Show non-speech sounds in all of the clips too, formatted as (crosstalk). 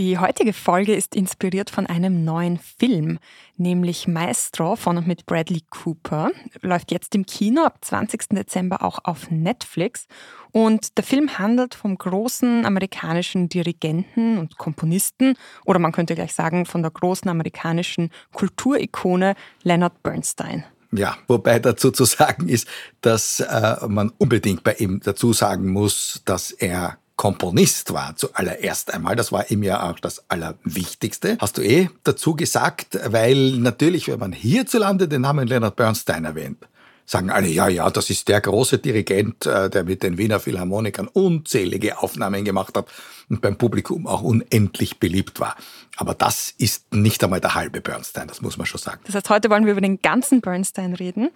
Die heutige Folge ist inspiriert von einem neuen Film, nämlich Maestro von und mit Bradley Cooper. Läuft jetzt im Kino ab 20. Dezember auch auf Netflix. Und der Film handelt vom großen amerikanischen Dirigenten und Komponisten, oder man könnte gleich sagen von der großen amerikanischen Kulturikone Leonard Bernstein. Ja, wobei dazu zu (laughs) sagen ist, dass äh, man unbedingt bei ihm dazu sagen muss, dass er Komponist war zuallererst einmal. Das war ihm ja auch das Allerwichtigste. Hast du eh dazu gesagt, weil natürlich, wenn man hierzulande den Namen Leonard Bernstein erwähnt, sagen alle, ja, ja, das ist der große Dirigent, äh, der mit den Wiener Philharmonikern unzählige Aufnahmen gemacht hat und beim Publikum auch unendlich beliebt war. Aber das ist nicht einmal der halbe Bernstein, das muss man schon sagen. Das heißt, heute wollen wir über den ganzen Bernstein reden.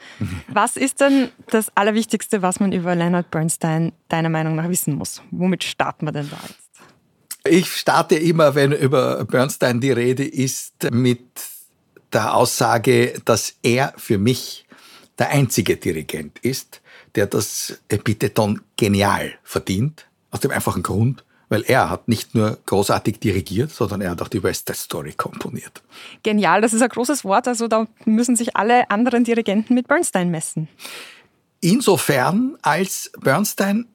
Was ist denn das Allerwichtigste, was man über Leonard Bernstein deiner Meinung nach wissen muss? Womit starten wir denn da jetzt? Ich starte immer, wenn über Bernstein die Rede ist, mit der Aussage, dass er für mich der einzige Dirigent ist, der das Epitheton genial verdient, aus dem einfachen Grund, weil er hat nicht nur großartig dirigiert, sondern er hat auch die West Side Story komponiert. Genial, das ist ein großes Wort, also da müssen sich alle anderen Dirigenten mit Bernstein messen. Insofern, als Bernstein,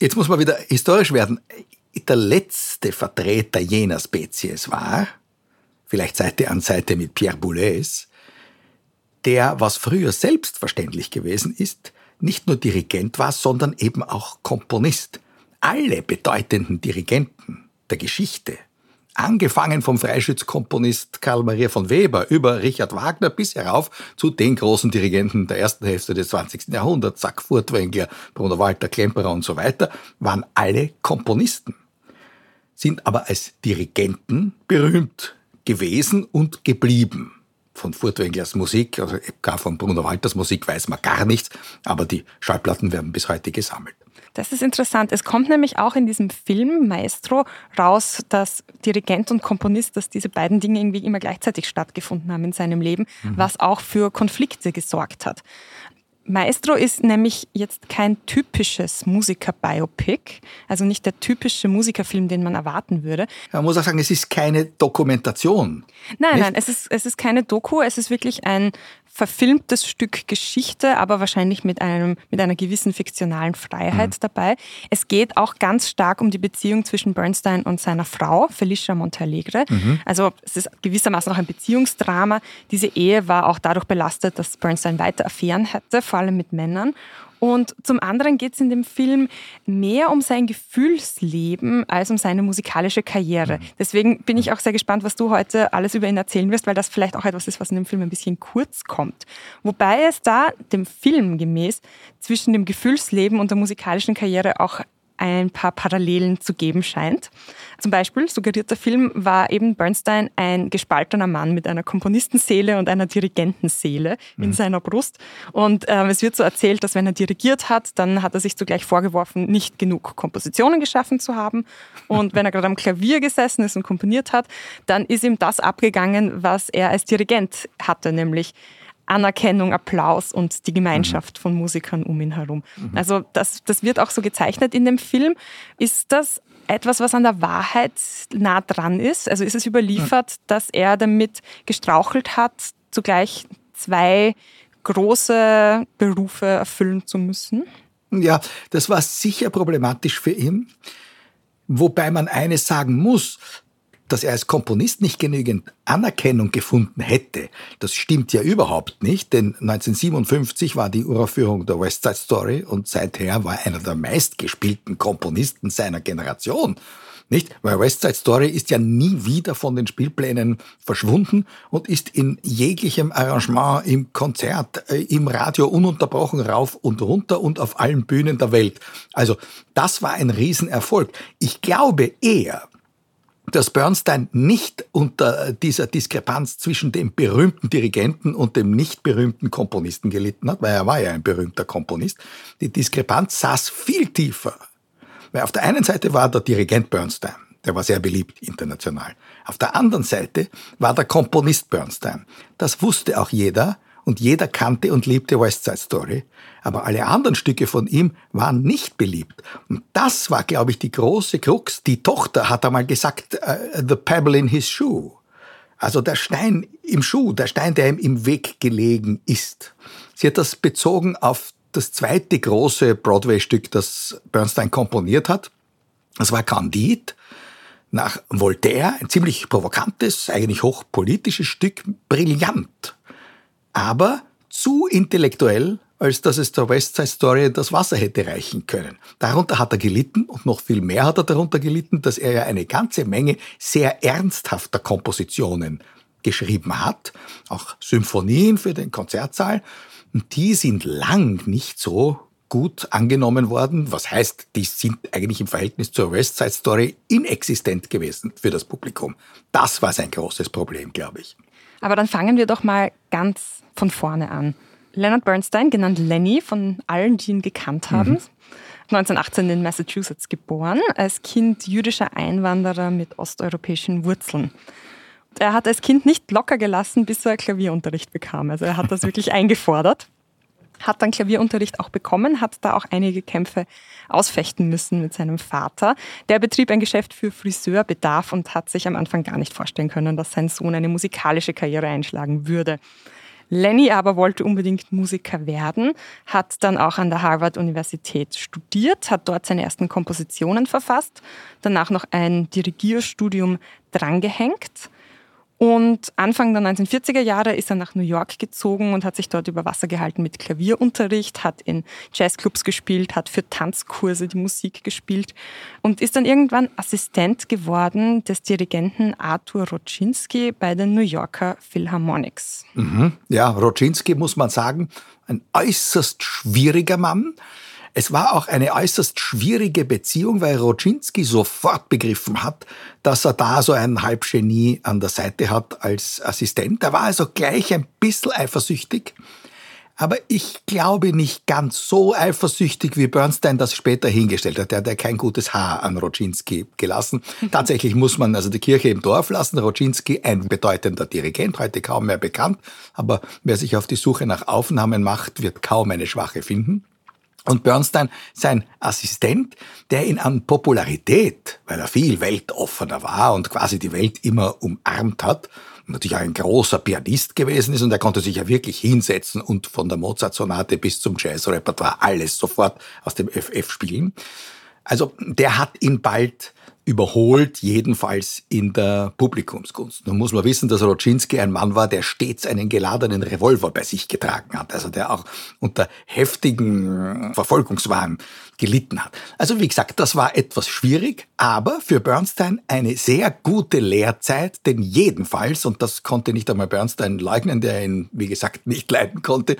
jetzt muss man wieder historisch werden, der letzte Vertreter jener Spezies war, vielleicht Seite an Seite mit Pierre Boulez, der, was früher selbstverständlich gewesen ist, nicht nur Dirigent war, sondern eben auch Komponist. Alle bedeutenden Dirigenten der Geschichte, angefangen vom Freischützkomponist Karl Maria von Weber über Richard Wagner bis herauf zu den großen Dirigenten der ersten Hälfte des 20. Jahrhunderts, Zack Furtwängler, Bruno Walter, Klemperer und so weiter, waren alle Komponisten, sind aber als Dirigenten berühmt gewesen und geblieben von Furtwänglers Musik, also gar von Bruno Walters Musik weiß man gar nichts, aber die Schallplatten werden bis heute gesammelt. Das ist interessant. Es kommt nämlich auch in diesem Film Maestro raus, dass Dirigent und Komponist, dass diese beiden Dinge irgendwie immer gleichzeitig stattgefunden haben in seinem Leben, mhm. was auch für Konflikte gesorgt hat. Maestro ist nämlich jetzt kein typisches Musiker-Biopic, also nicht der typische Musikerfilm, den man erwarten würde. Man muss auch sagen, es ist keine Dokumentation. Nein, nicht? nein, es ist, es ist keine Doku, es ist wirklich ein verfilmtes Stück Geschichte, aber wahrscheinlich mit, einem, mit einer gewissen fiktionalen Freiheit mhm. dabei. Es geht auch ganz stark um die Beziehung zwischen Bernstein und seiner Frau, Felicia Montalegre. Mhm. Also es ist gewissermaßen auch ein Beziehungsdrama. Diese Ehe war auch dadurch belastet, dass Bernstein weiter Affären hatte, vor allem mit Männern. Und zum anderen geht es in dem Film mehr um sein Gefühlsleben als um seine musikalische Karriere. Mhm. Deswegen bin ich auch sehr gespannt, was du heute alles über ihn erzählen wirst, weil das vielleicht auch etwas ist, was in dem Film ein bisschen kurz kommt. Wobei es da dem Film gemäß zwischen dem Gefühlsleben und der musikalischen Karriere auch ein paar Parallelen zu geben scheint. Zum Beispiel suggeriert der Film, war eben Bernstein ein gespaltener Mann mit einer Komponistenseele und einer Dirigentenseele in mhm. seiner Brust. Und äh, es wird so erzählt, dass wenn er dirigiert hat, dann hat er sich zugleich vorgeworfen, nicht genug Kompositionen geschaffen zu haben. Und wenn er gerade am Klavier gesessen ist und komponiert hat, dann ist ihm das abgegangen, was er als Dirigent hatte, nämlich Anerkennung, Applaus und die Gemeinschaft mhm. von Musikern um ihn herum. Mhm. Also das, das wird auch so gezeichnet in dem Film. Ist das etwas, was an der Wahrheit nah dran ist? Also ist es überliefert, mhm. dass er damit gestrauchelt hat, zugleich zwei große Berufe erfüllen zu müssen? Ja, das war sicher problematisch für ihn. Wobei man eines sagen muss, dass er als Komponist nicht genügend Anerkennung gefunden hätte, das stimmt ja überhaupt nicht, denn 1957 war die Uraufführung der West Side Story und seither war einer der meistgespielten Komponisten seiner Generation. Nicht? Weil West Side Story ist ja nie wieder von den Spielplänen verschwunden und ist in jeglichem Arrangement, im Konzert, äh, im Radio ununterbrochen rauf und runter und auf allen Bühnen der Welt. Also das war ein Riesenerfolg. Ich glaube eher, dass Bernstein nicht unter dieser Diskrepanz zwischen dem berühmten Dirigenten und dem nicht berühmten Komponisten gelitten hat, weil er war ja ein berühmter Komponist. Die Diskrepanz saß viel tiefer Weil auf der einen Seite war der Dirigent Bernstein, der war sehr beliebt international. Auf der anderen Seite war der Komponist Bernstein. Das wusste auch jeder und jeder kannte und liebte West Side Story. Aber alle anderen Stücke von ihm waren nicht beliebt. Und das war, glaube ich, die große Krux. Die Tochter hat einmal gesagt, uh, The Pebble in his shoe. Also der Stein im Schuh, der Stein, der ihm im Weg gelegen ist. Sie hat das bezogen auf das zweite große Broadway-Stück, das Bernstein komponiert hat. Das war Candide nach Voltaire, ein ziemlich provokantes, eigentlich hochpolitisches Stück, brillant, aber zu intellektuell, als dass es der West Side Story das Wasser hätte reichen können. Darunter hat er gelitten und noch viel mehr hat er darunter gelitten, dass er ja eine ganze Menge sehr ernsthafter Kompositionen geschrieben hat, auch Symphonien für den Konzertsaal, und die sind lang nicht so gut angenommen worden. Was heißt, die sind eigentlich im Verhältnis zur West Side Story inexistent gewesen für das Publikum. Das war sein großes Problem, glaube ich. Aber dann fangen wir doch mal ganz von vorne an. Leonard Bernstein, genannt Lenny, von allen, die ihn gekannt haben, mhm. 1918 in Massachusetts geboren, als Kind jüdischer Einwanderer mit osteuropäischen Wurzeln. Er hat als Kind nicht locker gelassen, bis er Klavierunterricht bekam. Also er hat das wirklich (laughs) eingefordert hat dann Klavierunterricht auch bekommen, hat da auch einige Kämpfe ausfechten müssen mit seinem Vater. Der betrieb ein Geschäft für Friseurbedarf und hat sich am Anfang gar nicht vorstellen können, dass sein Sohn eine musikalische Karriere einschlagen würde. Lenny aber wollte unbedingt Musiker werden, hat dann auch an der Harvard-Universität studiert, hat dort seine ersten Kompositionen verfasst, danach noch ein Dirigierstudium drangehängt und Anfang der 1940er Jahre ist er nach New York gezogen und hat sich dort über Wasser gehalten mit Klavierunterricht, hat in Jazzclubs gespielt, hat für Tanzkurse die Musik gespielt und ist dann irgendwann Assistent geworden des Dirigenten Arthur Roczynski bei den New Yorker Philharmonics. Mhm. Ja, Roczynski muss man sagen, ein äußerst schwieriger Mann. Es war auch eine äußerst schwierige Beziehung, weil Roczynski sofort begriffen hat, dass er da so ein Halbgenie an der Seite hat als Assistent. Er war also gleich ein bisschen eifersüchtig. Aber ich glaube nicht ganz so eifersüchtig, wie Bernstein das später hingestellt hat. Er hat ja kein gutes Haar an Roczynski gelassen. (laughs) Tatsächlich muss man also die Kirche im Dorf lassen. Roczynski, ein bedeutender Dirigent, heute kaum mehr bekannt. Aber wer sich auf die Suche nach Aufnahmen macht, wird kaum eine Schwache finden. Und Bernstein, sein Assistent, der ihn an Popularität, weil er viel weltoffener war und quasi die Welt immer umarmt hat, natürlich auch ein großer Pianist gewesen ist und er konnte sich ja wirklich hinsetzen und von der Mozart-Sonate bis zum Jazz-Repertoire alles sofort aus dem FF spielen. Also der hat ihn bald überholt, jedenfalls in der Publikumskunst. Nun muss man wissen, dass Roczynski ein Mann war, der stets einen geladenen Revolver bei sich getragen hat, also der auch unter heftigen Verfolgungswahn gelitten hat. Also wie gesagt, das war etwas schwierig, aber für Bernstein eine sehr gute Lehrzeit, denn jedenfalls, und das konnte nicht einmal Bernstein leugnen, der ihn, wie gesagt, nicht leiden konnte,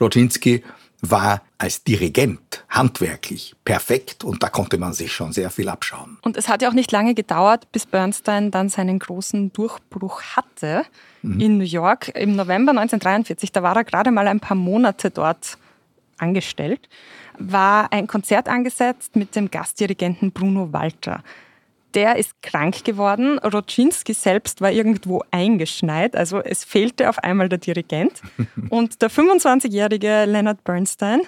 Roczynski war als Dirigent handwerklich perfekt und da konnte man sich schon sehr viel abschauen. Und es hat ja auch nicht lange gedauert, bis Bernstein dann seinen großen Durchbruch hatte mhm. in New York. Im November 1943, da war er gerade mal ein paar Monate dort angestellt, war ein Konzert angesetzt mit dem Gastdirigenten Bruno Walter der ist krank geworden. Roczynski selbst war irgendwo eingeschneit, also es fehlte auf einmal der Dirigent. (laughs) Und der 25-jährige Leonard Bernstein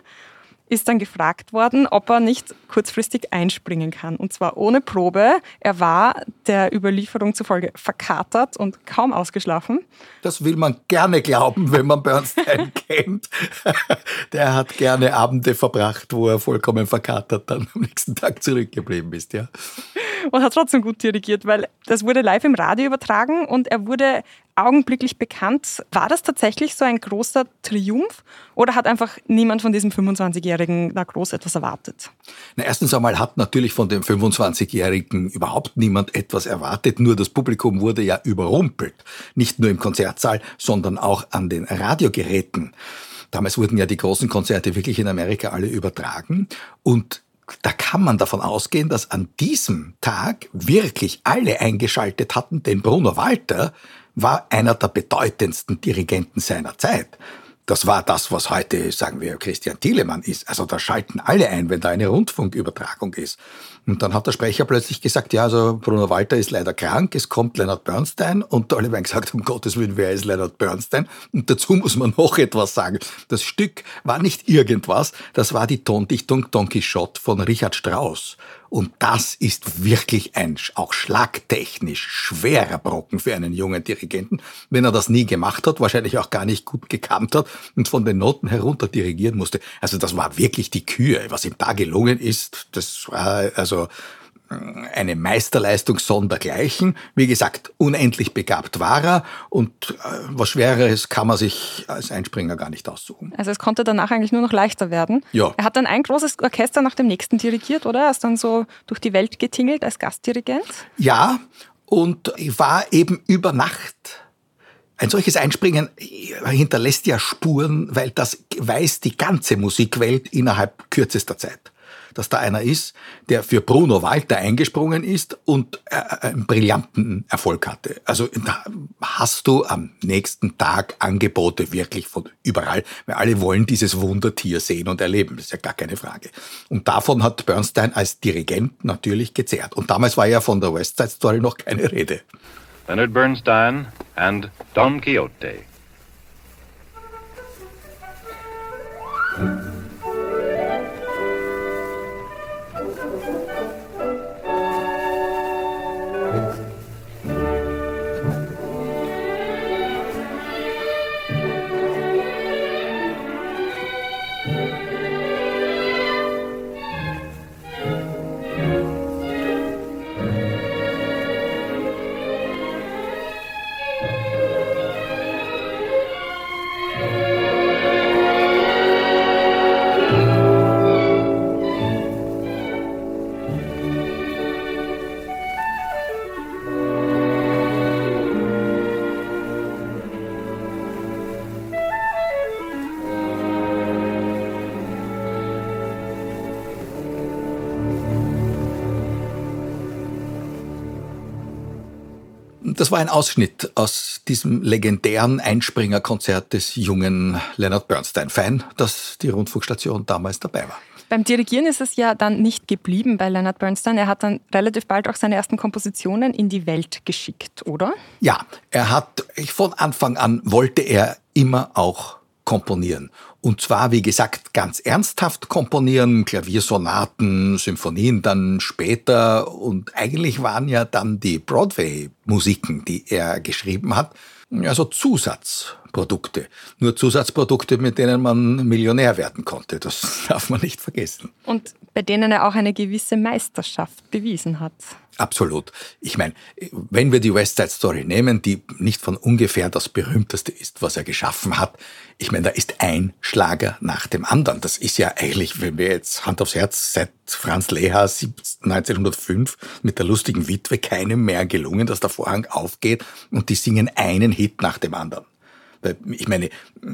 ist dann gefragt worden, ob er nicht kurzfristig einspringen kann. Und zwar ohne Probe. Er war der Überlieferung zufolge verkatert und kaum ausgeschlafen. Das will man gerne glauben, wenn man Bernstein (laughs) kennt. (laughs) Der hat gerne Abende verbracht, wo er vollkommen verkatert dann am nächsten Tag zurückgeblieben ist, ja. Und hat trotzdem gut dirigiert, weil das wurde live im Radio übertragen und er wurde augenblicklich bekannt. War das tatsächlich so ein großer Triumph oder hat einfach niemand von diesem 25-Jährigen da groß etwas erwartet? Na, erstens einmal hat natürlich von dem 25-Jährigen überhaupt niemand etwas erwartet, nur das Publikum wurde ja überrumpelt. Nicht nur im Konzertsaal, sondern auch an den Radiogeräten. Damals wurden ja die großen Konzerte wirklich in Amerika alle übertragen und da kann man davon ausgehen, dass an diesem Tag wirklich alle eingeschaltet hatten, denn Bruno Walter war einer der bedeutendsten Dirigenten seiner Zeit. Das war das, was heute, sagen wir, Christian Thielemann ist. Also da schalten alle ein, wenn da eine Rundfunkübertragung ist. Und dann hat der Sprecher plötzlich gesagt, ja, also Bruno Walter ist leider krank, es kommt Leonard Bernstein. Und alle haben gesagt, um Gottes Willen, wer ist Leonard Bernstein? Und dazu muss man noch etwas sagen. Das Stück war nicht irgendwas, das war die Tondichtung Don Quixote von Richard Strauss. Und das ist wirklich ein auch schlagtechnisch schwerer Brocken für einen jungen Dirigenten, wenn er das nie gemacht hat, wahrscheinlich auch gar nicht gut gekannt hat und von den Noten herunter dirigieren musste. Also das war wirklich die Kühe. Was ihm da gelungen ist, das war also eine Meisterleistung sondergleichen. Wie gesagt, unendlich begabt war er und äh, was Schwereres kann man sich als Einspringer gar nicht aussuchen. Also es konnte danach eigentlich nur noch leichter werden. Ja. Er hat dann ein großes Orchester nach dem nächsten dirigiert, oder? Er ist dann so durch die Welt getingelt als Gastdirigent. Ja, und war eben über Nacht ein solches Einspringen hinterlässt ja Spuren, weil das weiß die ganze Musikwelt innerhalb kürzester Zeit dass da einer ist, der für Bruno Walter eingesprungen ist und äh, einen brillanten Erfolg hatte. Also da hast du am nächsten Tag Angebote wirklich von überall, weil alle wollen dieses Wundertier sehen und erleben, das ist ja gar keine Frage. Und davon hat Bernstein als Dirigent natürlich gezehrt. Und damals war ja von der West Side Story noch keine Rede. Leonard Bernstein and Don Quixote. Das war ein Ausschnitt aus diesem legendären Einspringerkonzert des jungen Leonard Bernstein. Fein, dass die Rundfunkstation damals dabei war. Beim Dirigieren ist es ja dann nicht geblieben bei Leonard Bernstein. Er hat dann relativ bald auch seine ersten Kompositionen in die Welt geschickt, oder? Ja, er hat von Anfang an wollte er immer auch komponieren. Und zwar, wie gesagt, ganz ernsthaft komponieren, Klaviersonaten, Symphonien dann später. Und eigentlich waren ja dann die Broadway-Musiken, die er geschrieben hat, also Zusatzprodukte. Nur Zusatzprodukte, mit denen man Millionär werden konnte. Das (laughs) darf man nicht vergessen. Und bei denen er auch eine gewisse Meisterschaft bewiesen hat. Absolut. Ich meine, wenn wir die West Side Story nehmen, die nicht von ungefähr das berühmteste ist, was er geschaffen hat, ich meine, da ist ein Schlager nach dem anderen. Das ist ja eigentlich, wenn wir jetzt Hand aufs Herz, seit Franz Leha 1905 mit der lustigen Witwe keinem mehr gelungen, dass der Vorhang aufgeht und die singen einen Hit nach dem anderen. Ich meine,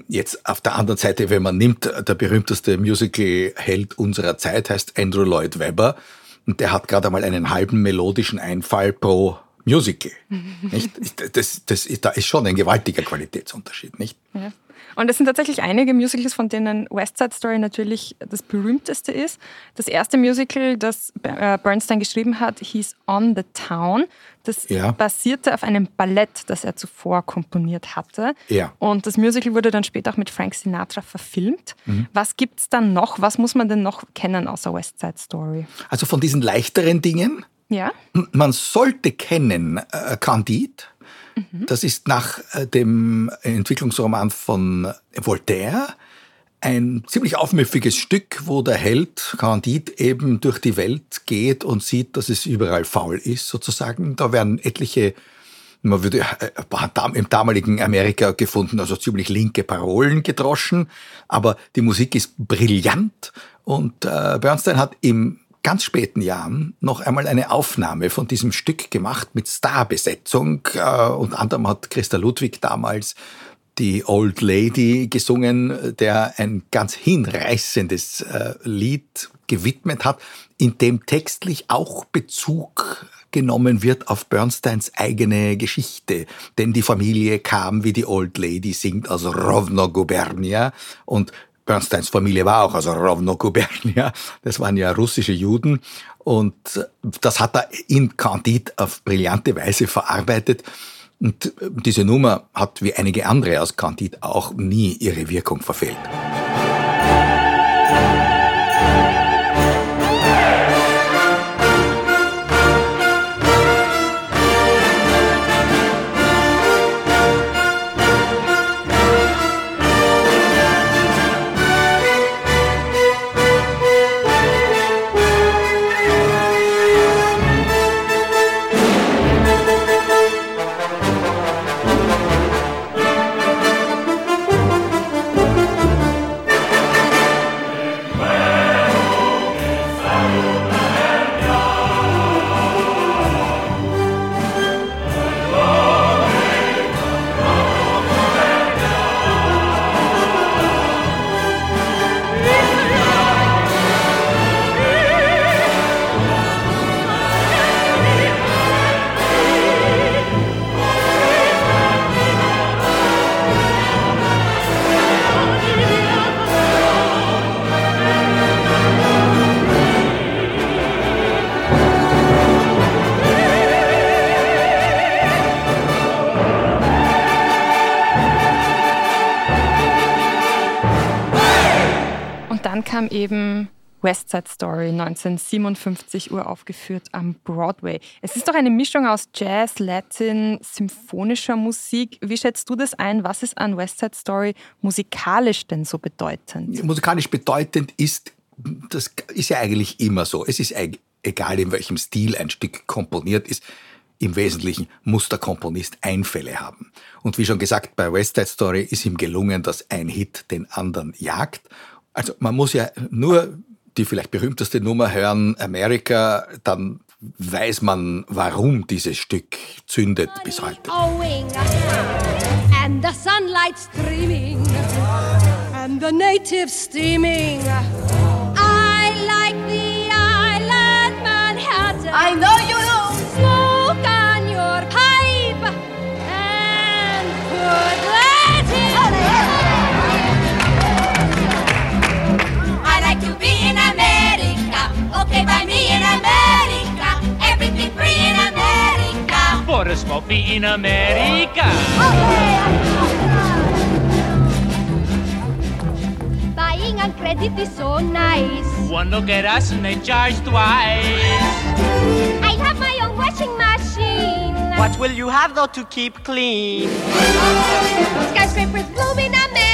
jetzt auf der anderen Seite, wenn man nimmt, der berühmteste Musical-Held unserer Zeit heißt Andrew Lloyd Webber und der hat gerade einmal einen halben melodischen Einfall pro Musical. (laughs) nicht? Das, das, da ist schon ein gewaltiger Qualitätsunterschied, nicht? Ja. Und es sind tatsächlich einige Musicals, von denen West Side Story natürlich das berühmteste ist. Das erste Musical, das äh, Bernstein geschrieben hat, hieß On the Town. Das ja. basierte auf einem Ballett, das er zuvor komponiert hatte. Ja. Und das Musical wurde dann später auch mit Frank Sinatra verfilmt. Mhm. Was gibt es dann noch? Was muss man denn noch kennen außer West Side Story? Also von diesen leichteren Dingen? Ja. Man sollte kennen äh, Candide Mhm. Das ist nach äh, dem Entwicklungsroman von Voltaire ein ziemlich aufmüffiges Stück, wo der Held Candide eben durch die Welt geht und sieht, dass es überall faul ist, sozusagen. Da werden etliche, man würde äh, im damaligen Amerika gefunden, also ziemlich linke Parolen gedroschen, aber die Musik ist brillant und äh, Bernstein hat im ganz späten Jahren noch einmal eine Aufnahme von diesem Stück gemacht mit Starbesetzung. Äh, unter anderem hat Christa Ludwig damals die Old Lady gesungen, der ein ganz hinreißendes äh, Lied gewidmet hat, in dem textlich auch Bezug zurückgenommen wird auf Bernsteins eigene Geschichte. Denn die Familie kam, wie die Old Lady singt, aus Rovno Gubernia und Bernsteins Familie war auch aus Rovno Gubernia. Das waren ja russische Juden. Und das hat er in Candide auf brillante Weise verarbeitet. Und diese Nummer hat wie einige andere aus Candide auch nie ihre Wirkung verfehlt. Kam eben West Side Story 1957 uraufgeführt am Broadway. Es ist doch eine Mischung aus Jazz, Latin, symphonischer Musik. Wie schätzt du das ein? Was ist an West Side Story musikalisch denn so bedeutend? Musikalisch bedeutend ist, das ist ja eigentlich immer so. Es ist egal, in welchem Stil ein Stück komponiert ist. Im Wesentlichen muss der Komponist Einfälle haben. Und wie schon gesagt, bei West Side Story ist ihm gelungen, dass ein Hit den anderen jagt. Also man muss ja nur die vielleicht berühmteste Nummer hören, Amerika, dann weiß man, warum dieses Stück zündet bis heute. And the sunlight streaming and the natives steaming. I like the island Manhattan. I know okay by me in America. Everything free in America. For a small fee in America. Okay. Buying on credit is so nice. One look at us and they charge twice. I have my own washing machine. What will you have though to keep clean? Skyscrapers bloom in America.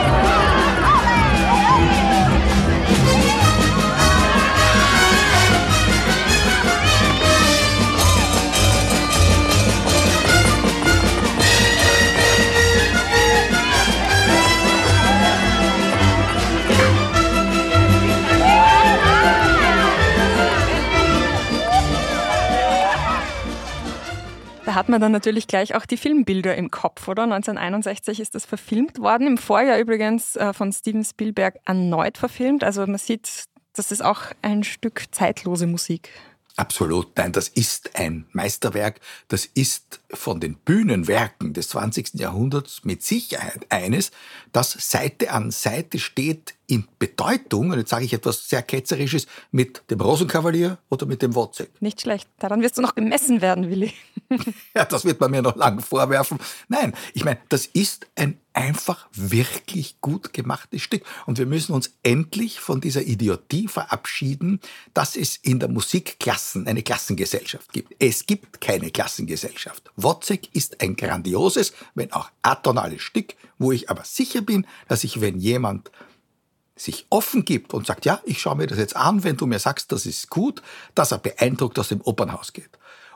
Da hat man dann natürlich gleich auch die Filmbilder im Kopf, oder? 1961 ist das verfilmt worden, im Vorjahr übrigens äh, von Steven Spielberg erneut verfilmt. Also man sieht, das ist auch ein Stück zeitlose Musik. Absolut, nein, das ist ein Meisterwerk. Das ist von den Bühnenwerken des 20. Jahrhunderts mit Sicherheit eines, das Seite an Seite steht in Bedeutung, und jetzt sage ich etwas sehr Ketzerisches, mit dem Rosenkavalier oder mit dem Wozzeck. Nicht schlecht. Daran wirst du noch gemessen werden, Willi. (laughs) ja, das wird man mir noch lange vorwerfen. Nein, ich meine, das ist ein einfach wirklich gut gemachtes Stück. Und wir müssen uns endlich von dieser Idiotie verabschieden, dass es in der Musik Klassen, eine Klassengesellschaft gibt. Es gibt keine Klassengesellschaft. Wozzeck ist ein grandioses, wenn auch atonales Stück, wo ich aber sicher bin, dass ich, wenn jemand sich offen gibt und sagt, ja, ich schaue mir das jetzt an, wenn du mir sagst, das ist gut, dass er beeindruckt aus dem Opernhaus geht.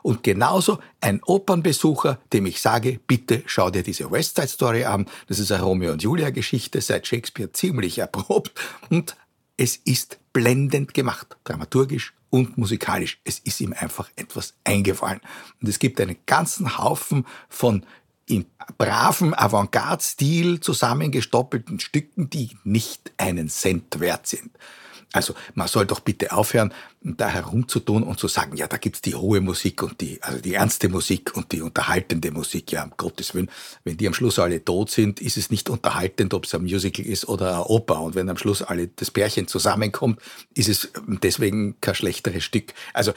Und genauso ein Opernbesucher, dem ich sage, bitte schau dir diese West Side Story an. Das ist eine Romeo und Julia Geschichte, seit Shakespeare ziemlich erprobt. Und es ist blendend gemacht, dramaturgisch und musikalisch. Es ist ihm einfach etwas eingefallen. Und es gibt einen ganzen Haufen von in braven Avantgarde-Stil zusammengestoppelten Stücken, die nicht einen Cent wert sind. Also man soll doch bitte aufhören, da herumzutun und zu sagen, ja, da gibt's die hohe Musik und die, also die ernste Musik und die unterhaltende Musik. Ja, um Gottes Willen, wenn die am Schluss alle tot sind, ist es nicht unterhaltend, ob es ein Musical ist oder eine Oper. Und wenn am Schluss alle das Pärchen zusammenkommt, ist es deswegen kein schlechteres Stück. Also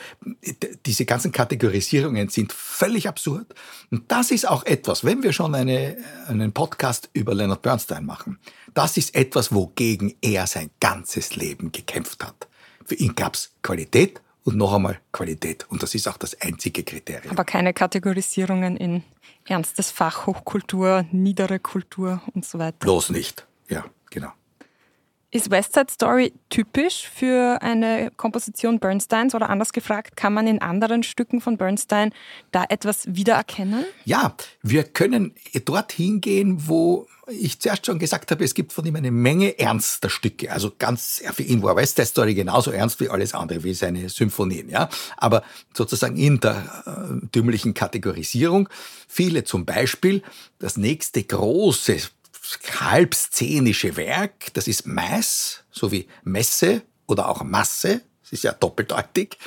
diese ganzen Kategorisierungen sind völlig absurd. Und das ist auch etwas, wenn wir schon eine, einen Podcast über Leonard Bernstein machen, das ist etwas, wogegen er sein ganzes Leben gekämpft hat. Für ihn gab's Qualität und noch einmal Qualität. Und das ist auch das einzige Kriterium. Aber keine Kategorisierungen in ernstes Fach, Hochkultur, niedere Kultur und so weiter. Bloß nicht. Ja, genau. Ist West Side Story typisch für eine Komposition Bernsteins oder anders gefragt, kann man in anderen Stücken von Bernstein da etwas wiedererkennen? Ja, wir können dorthin gehen, wo ich zuerst schon gesagt habe, es gibt von ihm eine Menge ernster Stücke. Also ganz, für ihn war West Side Story genauso ernst wie alles andere, wie seine Symphonien, ja. Aber sozusagen in der äh, dümmlichen Kategorisierung. Viele zum Beispiel, das nächste große halbszenische Werk, das ist Mass, so wie Messe oder auch Masse, das ist ja doppeldeutig,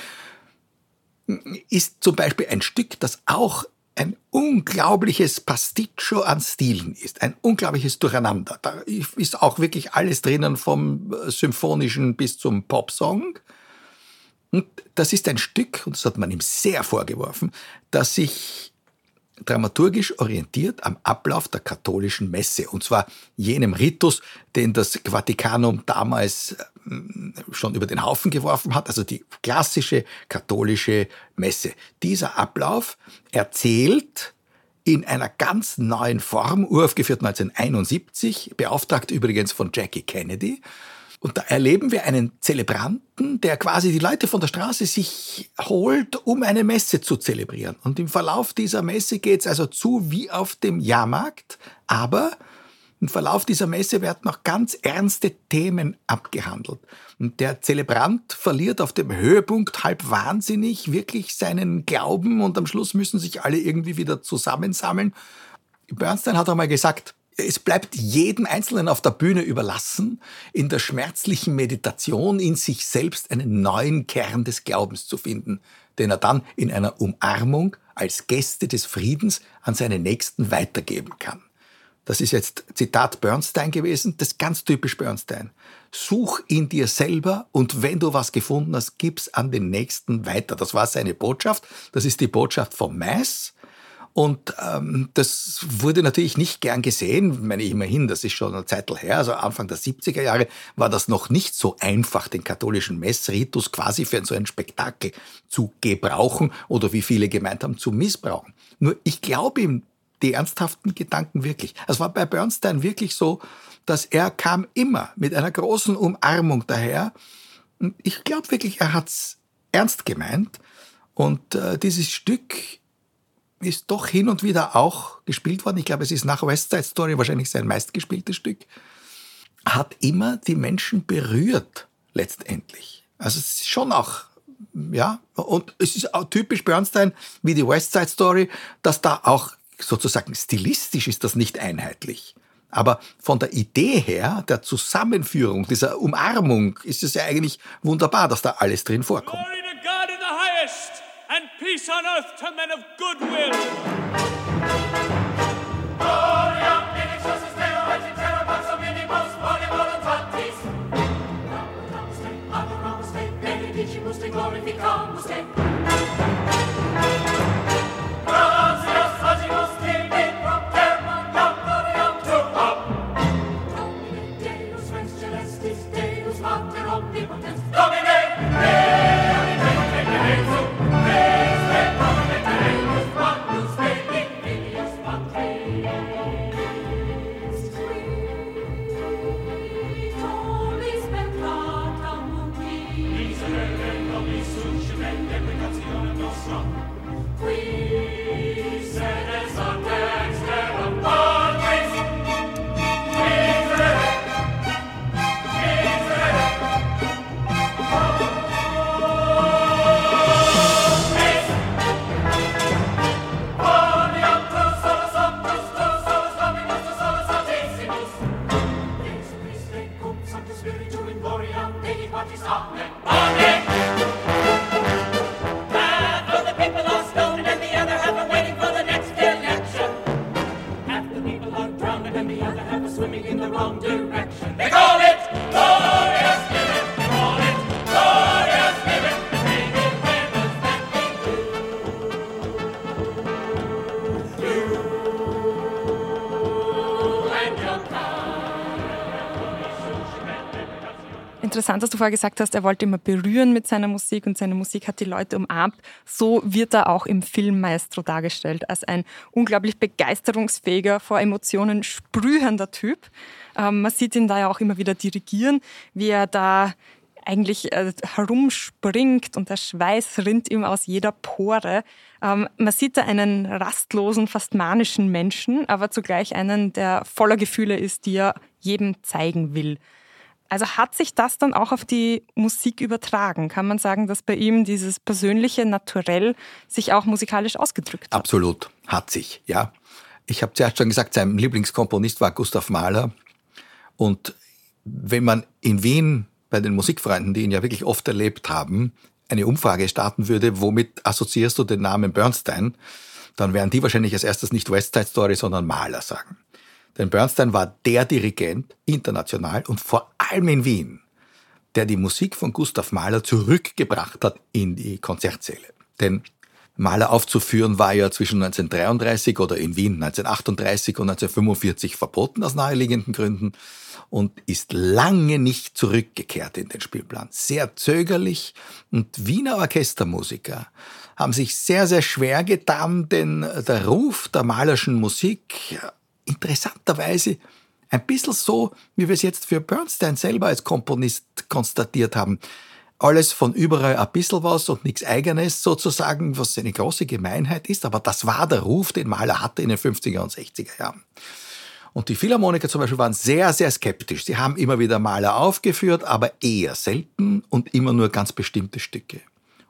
ist zum Beispiel ein Stück, das auch ein unglaubliches Pasticcio an Stilen ist, ein unglaubliches Durcheinander. Da ist auch wirklich alles drinnen vom Symphonischen bis zum Popsong. Und das ist ein Stück, und das hat man ihm sehr vorgeworfen, das sich dramaturgisch orientiert am Ablauf der katholischen Messe. Und zwar jenem Ritus, den das Vatikanum damals ähm, schon über den Haufen geworfen hat, also die klassische katholische Messe. Dieser Ablauf erzählt in einer ganz neuen Form, uraufgeführt 1971, beauftragt übrigens von Jackie Kennedy, und da erleben wir einen Zelebranten, der quasi die Leute von der Straße sich holt, um eine Messe zu zelebrieren. Und im Verlauf dieser Messe geht es also zu wie auf dem Jahrmarkt, aber im Verlauf dieser Messe werden noch ganz ernste Themen abgehandelt. Und der Zelebrant verliert auf dem Höhepunkt halb wahnsinnig wirklich seinen Glauben und am Schluss müssen sich alle irgendwie wieder zusammensammeln. Bernstein hat einmal gesagt, es bleibt jedem Einzelnen auf der Bühne überlassen, in der schmerzlichen Meditation in sich selbst einen neuen Kern des Glaubens zu finden, den er dann in einer Umarmung als Gäste des Friedens an seine Nächsten weitergeben kann. Das ist jetzt Zitat Bernstein gewesen, das ist ganz typisch Bernstein. Such in dir selber und wenn du was gefunden hast, gib's an den Nächsten weiter. Das war seine Botschaft. Das ist die Botschaft vom Mass. Und ähm, das wurde natürlich nicht gern gesehen, ich meine immerhin, das ist schon eine Zeit her, also Anfang der 70er Jahre war das noch nicht so einfach, den katholischen Messritus quasi für so ein Spektakel zu gebrauchen oder wie viele gemeint haben, zu missbrauchen. Nur ich glaube ihm die ernsthaften Gedanken wirklich. Es war bei Bernstein wirklich so, dass er kam immer mit einer großen Umarmung daher. Und ich glaube wirklich, er hat's ernst gemeint. Und äh, dieses Stück ist doch hin und wieder auch gespielt worden. Ich glaube, es ist nach West Side Story wahrscheinlich sein meistgespieltes Stück. Hat immer die Menschen berührt, letztendlich. Also es ist schon auch, ja, und es ist auch typisch Bernstein wie die West Side Story, dass da auch sozusagen stilistisch ist das nicht einheitlich. Aber von der Idee her, der Zusammenführung, dieser Umarmung, ist es ja eigentlich wunderbar, dass da alles drin vorkommt. Glory to God in the highest and peace on earth to men of goodwill. Interessant, dass du vorher gesagt hast, er wollte immer berühren mit seiner Musik und seine Musik hat die Leute umarmt. So wird er auch im Film Maestro dargestellt, als ein unglaublich begeisterungsfähiger, vor Emotionen sprühender Typ. Ähm, man sieht ihn da ja auch immer wieder dirigieren, wie er da eigentlich äh, herumspringt und der Schweiß rinnt ihm aus jeder Pore. Ähm, man sieht da einen rastlosen, fast manischen Menschen, aber zugleich einen, der voller Gefühle ist, die er jedem zeigen will. Also hat sich das dann auch auf die Musik übertragen? Kann man sagen, dass bei ihm dieses persönliche Naturell sich auch musikalisch ausgedrückt hat? Absolut, hat sich, ja. Ich habe zuerst schon gesagt, sein Lieblingskomponist war Gustav Mahler. Und wenn man in Wien bei den Musikfreunden, die ihn ja wirklich oft erlebt haben, eine Umfrage starten würde, womit assoziierst du den Namen Bernstein, dann wären die wahrscheinlich als erstes nicht West Side Story, sondern Mahler sagen. Denn Bernstein war der Dirigent international und vor allem in Wien, der die Musik von Gustav Mahler zurückgebracht hat in die Konzertsäle. Denn Mahler aufzuführen war ja zwischen 1933 oder in Wien 1938 und 1945 verboten aus naheliegenden Gründen und ist lange nicht zurückgekehrt in den Spielplan. Sehr zögerlich und Wiener Orchestermusiker haben sich sehr, sehr schwer getan, denn der Ruf der malerschen Musik interessanterweise ein bisschen so, wie wir es jetzt für Bernstein selber als Komponist konstatiert haben. Alles von überall ein bisschen was und nichts Eigenes sozusagen, was eine große Gemeinheit ist, aber das war der Ruf, den Mahler hatte in den 50er und 60er Jahren. Und die Philharmoniker zum Beispiel waren sehr, sehr skeptisch. Sie haben immer wieder Maler aufgeführt, aber eher selten und immer nur ganz bestimmte Stücke.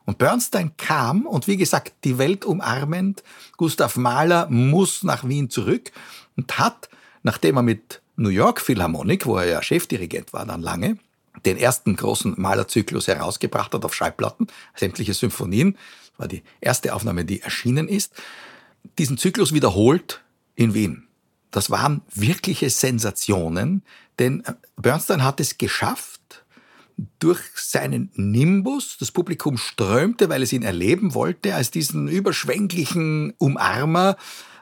Und Bernstein kam und wie gesagt, die Welt umarmend, Gustav Mahler muss nach Wien zurück und hat, nachdem er mit New York Philharmonic, wo er ja Chefdirigent war dann lange, den ersten großen Malerzyklus herausgebracht hat auf Schallplatten, sämtliche Symphonien, war die erste Aufnahme, die erschienen ist, diesen Zyklus wiederholt in Wien. Das waren wirkliche Sensationen, denn Bernstein hat es geschafft, durch seinen Nimbus, das Publikum strömte, weil es ihn erleben wollte, als diesen überschwänglichen Umarmer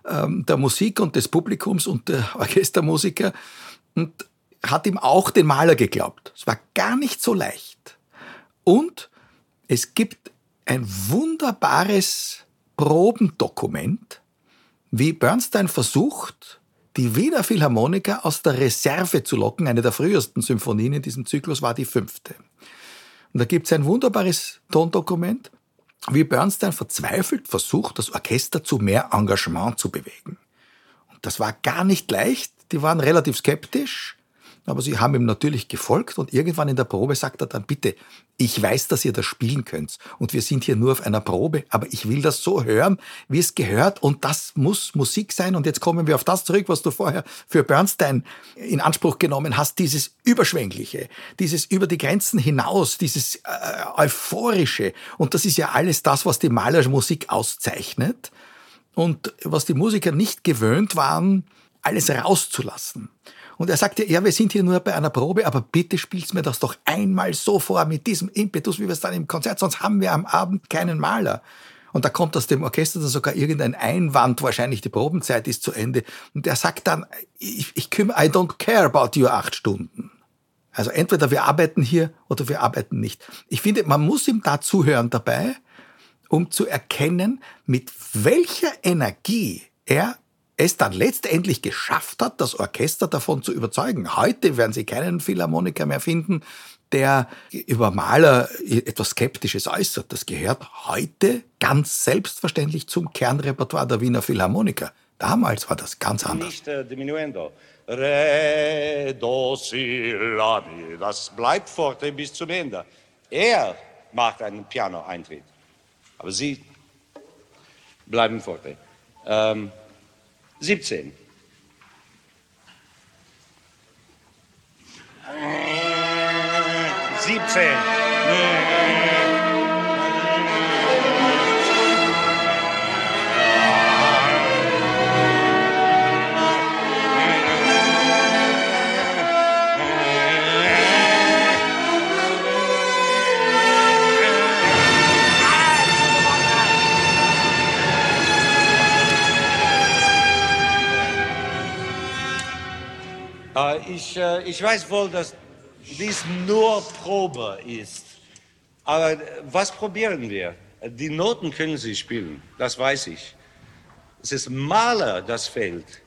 ähm, der Musik und des Publikums und der (laughs) Orchestermusiker und hat ihm auch den Maler geglaubt. Es war gar nicht so leicht. Und es gibt ein wunderbares Probendokument, wie Bernstein versucht, die Wiener Philharmoniker aus der Reserve zu locken. Eine der frühesten Symphonien in diesem Zyklus war die fünfte. Und da gibt es ein wunderbares Tondokument, wie Bernstein verzweifelt versucht, das Orchester zu mehr Engagement zu bewegen. Und das war gar nicht leicht. Die waren relativ skeptisch, aber sie haben ihm natürlich gefolgt und irgendwann in der Probe sagt er dann, bitte, ich weiß, dass ihr das spielen könnt. Und wir sind hier nur auf einer Probe, aber ich will das so hören, wie es gehört. Und das muss Musik sein. Und jetzt kommen wir auf das zurück, was du vorher für Bernstein in Anspruch genommen hast, dieses Überschwängliche, dieses über die Grenzen hinaus, dieses äh, Euphorische. Und das ist ja alles das, was die Malermusik auszeichnet. Und was die Musiker nicht gewöhnt waren, alles rauszulassen. Und er sagte, ja, wir sind hier nur bei einer Probe, aber bitte spielst mir das doch einmal so vor mit diesem Impetus, wie wir es dann im Konzert, sonst haben wir am Abend keinen Maler. Und da kommt aus dem Orchester dann sogar irgendein Einwand, wahrscheinlich die Probenzeit ist zu Ende. Und er sagt dann, ich, ich kümmere, I don't care about your acht Stunden. Also entweder wir arbeiten hier oder wir arbeiten nicht. Ich finde, man muss ihm da zuhören dabei, um zu erkennen, mit welcher Energie er es dann letztendlich geschafft hat, das Orchester davon zu überzeugen. Heute werden Sie keinen Philharmoniker mehr finden, der über Maler etwas Skeptisches äußert. Das gehört heute ganz selbstverständlich zum Kernrepertoire der Wiener Philharmoniker. Damals war das ganz anders. Nicht äh, diminuendo. Re, do, si, la, mi. Das bleibt forte bis zum Ende. Er macht einen Piano-Eintritt. Aber Sie bleiben forte. Ähm, 17. 17. Ich, äh, ich weiß wohl, dass dies nur Probe ist. Aber was probieren wir? Die Noten können Sie spielen, das weiß ich. Es ist Maler, das fehlt.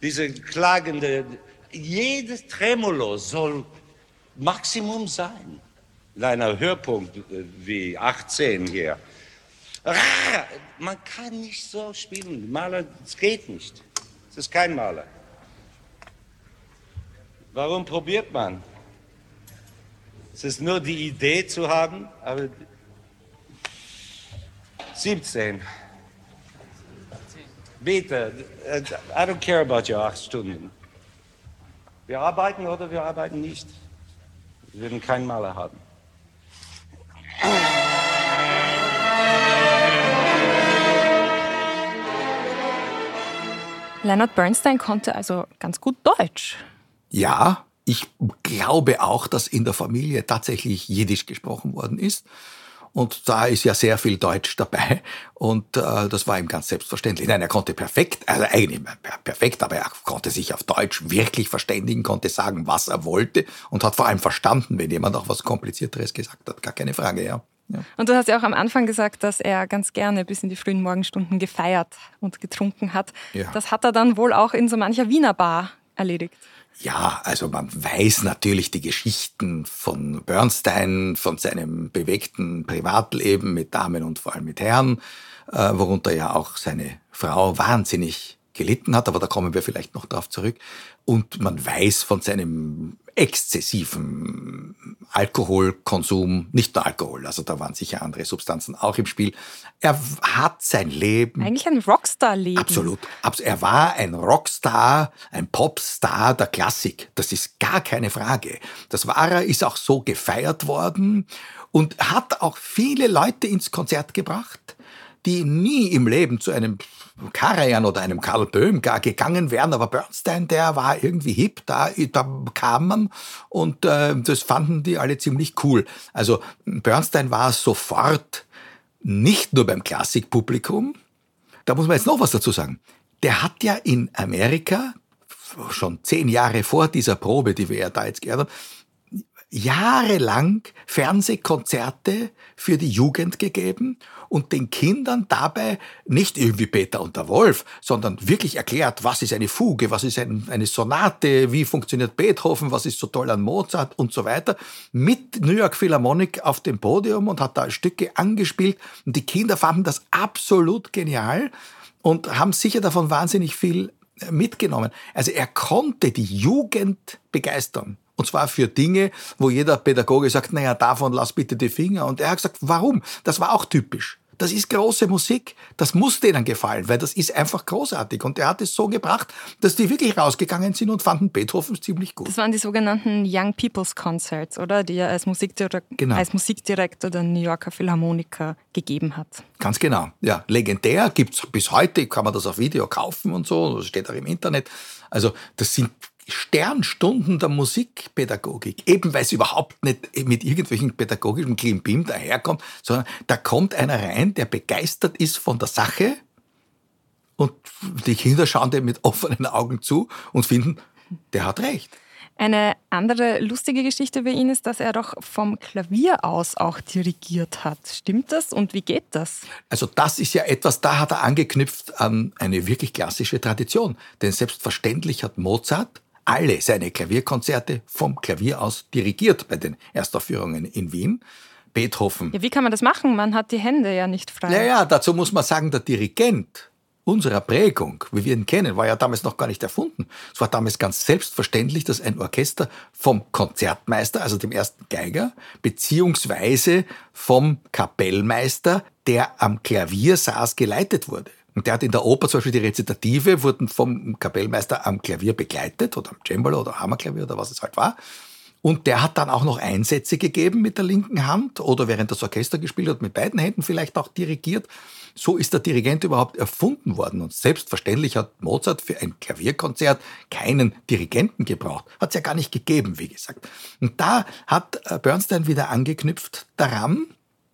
Diese klagende, jedes Tremolo soll Maximum sein. In einer Höhepunkt äh, wie 18 hier. Man kann nicht so spielen. Maler, es geht nicht. Es ist kein Maler. Warum probiert man? Es ist nur die Idee zu haben, aber 17. Bitte, äh, I don't care about your acht Stunden. Wir arbeiten oder wir arbeiten nicht. Wir werden keinen Maler haben. Leonard Bernstein konnte also ganz gut Deutsch. Ja, ich glaube auch, dass in der Familie tatsächlich Jiddisch gesprochen worden ist. Und da ist ja sehr viel Deutsch dabei. Und äh, das war ihm ganz selbstverständlich. Nein, er konnte perfekt, also eigentlich per- perfekt, aber er konnte sich auf Deutsch wirklich verständigen, konnte sagen, was er wollte und hat vor allem verstanden, wenn jemand auch was Komplizierteres gesagt hat. Gar keine Frage, ja. ja. Und du hast ja auch am Anfang gesagt, dass er ganz gerne bis in die frühen Morgenstunden gefeiert und getrunken hat. Ja. Das hat er dann wohl auch in so mancher Wiener Bar erledigt. Ja, also man weiß natürlich die Geschichten von Bernstein, von seinem bewegten Privatleben mit Damen und vor allem mit Herren, äh, worunter ja auch seine Frau wahnsinnig gelitten hat, aber da kommen wir vielleicht noch darauf zurück. Und man weiß von seinem exzessiven Alkoholkonsum, nicht nur Alkohol, also da waren sicher andere Substanzen auch im Spiel. Er hat sein Leben Eigentlich ein Rockstar-Leben. Absolut. Abs- Er war ein Rockstar, ein Popstar der Klassik. Das ist gar keine Frage. Das war er, ist auch so gefeiert worden und hat auch viele Leute ins Konzert gebracht, die nie im Leben zu einem Karajan oder einem Karl Böhm gar gegangen wären, aber Bernstein, der war irgendwie hip, da, da kam man und äh, das fanden die alle ziemlich cool. Also Bernstein war sofort nicht nur beim Klassikpublikum, da muss man jetzt noch was dazu sagen. Der hat ja in Amerika schon zehn Jahre vor dieser Probe, die wir ja da jetzt gehört haben, jahrelang Fernsehkonzerte für die Jugend gegeben und den Kindern dabei nicht irgendwie Peter und der Wolf, sondern wirklich erklärt, was ist eine Fuge, was ist ein, eine Sonate, wie funktioniert Beethoven, was ist so toll an Mozart und so weiter, mit New York Philharmonic auf dem Podium und hat da Stücke angespielt und die Kinder fanden das absolut genial und haben sicher davon wahnsinnig viel äh, mitgenommen. Also er konnte die Jugend begeistern. Und zwar für Dinge, wo jeder Pädagoge sagt, naja, davon lass bitte die Finger. Und er hat gesagt, warum? Das war auch typisch. Das ist große Musik, das muss denen gefallen, weil das ist einfach großartig. Und er hat es so gebracht, dass die wirklich rausgegangen sind und fanden Beethoven ziemlich gut. Das waren die sogenannten Young People's Concerts, oder? Die er als Musikdirektor, Genau. als Musikdirektor der New Yorker Philharmoniker gegeben hat. Ganz genau. Ja, legendär gibt's bis heute, kann man das auf Video kaufen und so, das steht auch im Internet. Also das sind Sternstunden der Musikpädagogik, eben weil es überhaupt nicht mit irgendwelchen pädagogischen Klimbim daherkommt, sondern da kommt einer rein, der begeistert ist von der Sache und die Kinder schauen dem mit offenen Augen zu und finden, der hat recht. Eine andere lustige Geschichte über ihn ist, dass er doch vom Klavier aus auch dirigiert hat. Stimmt das und wie geht das? Also das ist ja etwas, da hat er angeknüpft an eine wirklich klassische Tradition. Denn selbstverständlich hat Mozart alle seine Klavierkonzerte vom Klavier aus dirigiert bei den Erstaufführungen in Wien. Beethoven. Ja, wie kann man das machen? Man hat die Hände ja nicht frei. Ja, ja, dazu muss man sagen, der Dirigent unserer Prägung, wie wir ihn kennen, war ja damals noch gar nicht erfunden. Es war damals ganz selbstverständlich, dass ein Orchester vom Konzertmeister, also dem ersten Geiger, beziehungsweise vom Kapellmeister, der am Klavier saß, geleitet wurde. Und der hat in der Oper zum Beispiel die Rezitative, wurden vom Kapellmeister am Klavier begleitet oder am Cembalo oder Hammerklavier oder was es halt war. Und der hat dann auch noch Einsätze gegeben mit der linken Hand oder während das Orchester gespielt hat, mit beiden Händen vielleicht auch dirigiert. So ist der Dirigent überhaupt erfunden worden. Und selbstverständlich hat Mozart für ein Klavierkonzert keinen Dirigenten gebraucht. Hat es ja gar nicht gegeben, wie gesagt. Und da hat äh, Bernstein wieder angeknüpft daran,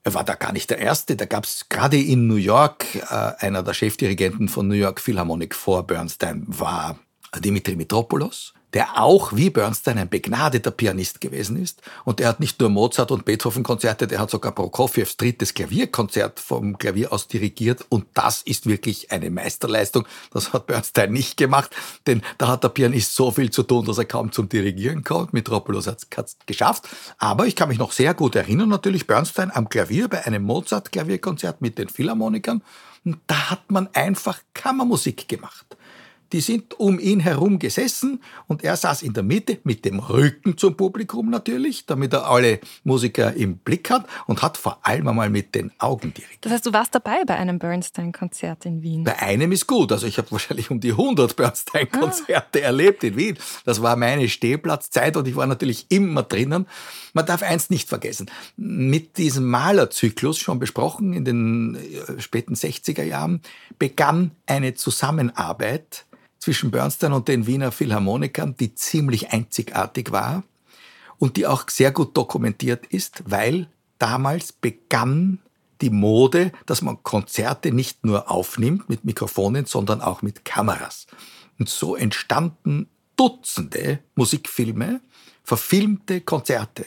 er war da gar nicht der Erste. Da gab es gerade in New York, äh, einer der Chefdirigenten von New York Philharmonic vor Bernstein war Dimitri Mitropoulos der auch wie Bernstein ein begnadeter Pianist gewesen ist. Und er hat nicht nur Mozart und Beethoven Konzerte, der hat sogar Prokofjews drittes Klavierkonzert vom Klavier aus dirigiert. Und das ist wirklich eine Meisterleistung. Das hat Bernstein nicht gemacht, denn da hat der Pianist so viel zu tun, dass er kaum zum Dirigieren kommt. Mitropoulos hat es geschafft. Aber ich kann mich noch sehr gut erinnern, natürlich Bernstein am Klavier bei einem Mozart-Klavierkonzert mit den Philharmonikern. Und da hat man einfach Kammermusik gemacht. Die sind um ihn herum gesessen und er saß in der Mitte mit dem Rücken zum Publikum natürlich, damit er alle Musiker im Blick hat und hat vor allem einmal mit den Augen dirigiert. Das heißt, du warst dabei bei einem Bernstein-Konzert in Wien? Bei einem ist gut. Also ich habe wahrscheinlich um die 100 Bernstein-Konzerte ah. erlebt in Wien. Das war meine Stehplatzzeit und ich war natürlich immer drinnen. Man darf eins nicht vergessen. Mit diesem Malerzyklus, schon besprochen in den äh, späten 60er Jahren, begann eine Zusammenarbeit zwischen Bernstein und den Wiener Philharmonikern, die ziemlich einzigartig war und die auch sehr gut dokumentiert ist, weil damals begann die Mode, dass man Konzerte nicht nur aufnimmt mit Mikrofonen, sondern auch mit Kameras. Und so entstanden Dutzende Musikfilme, verfilmte Konzerte.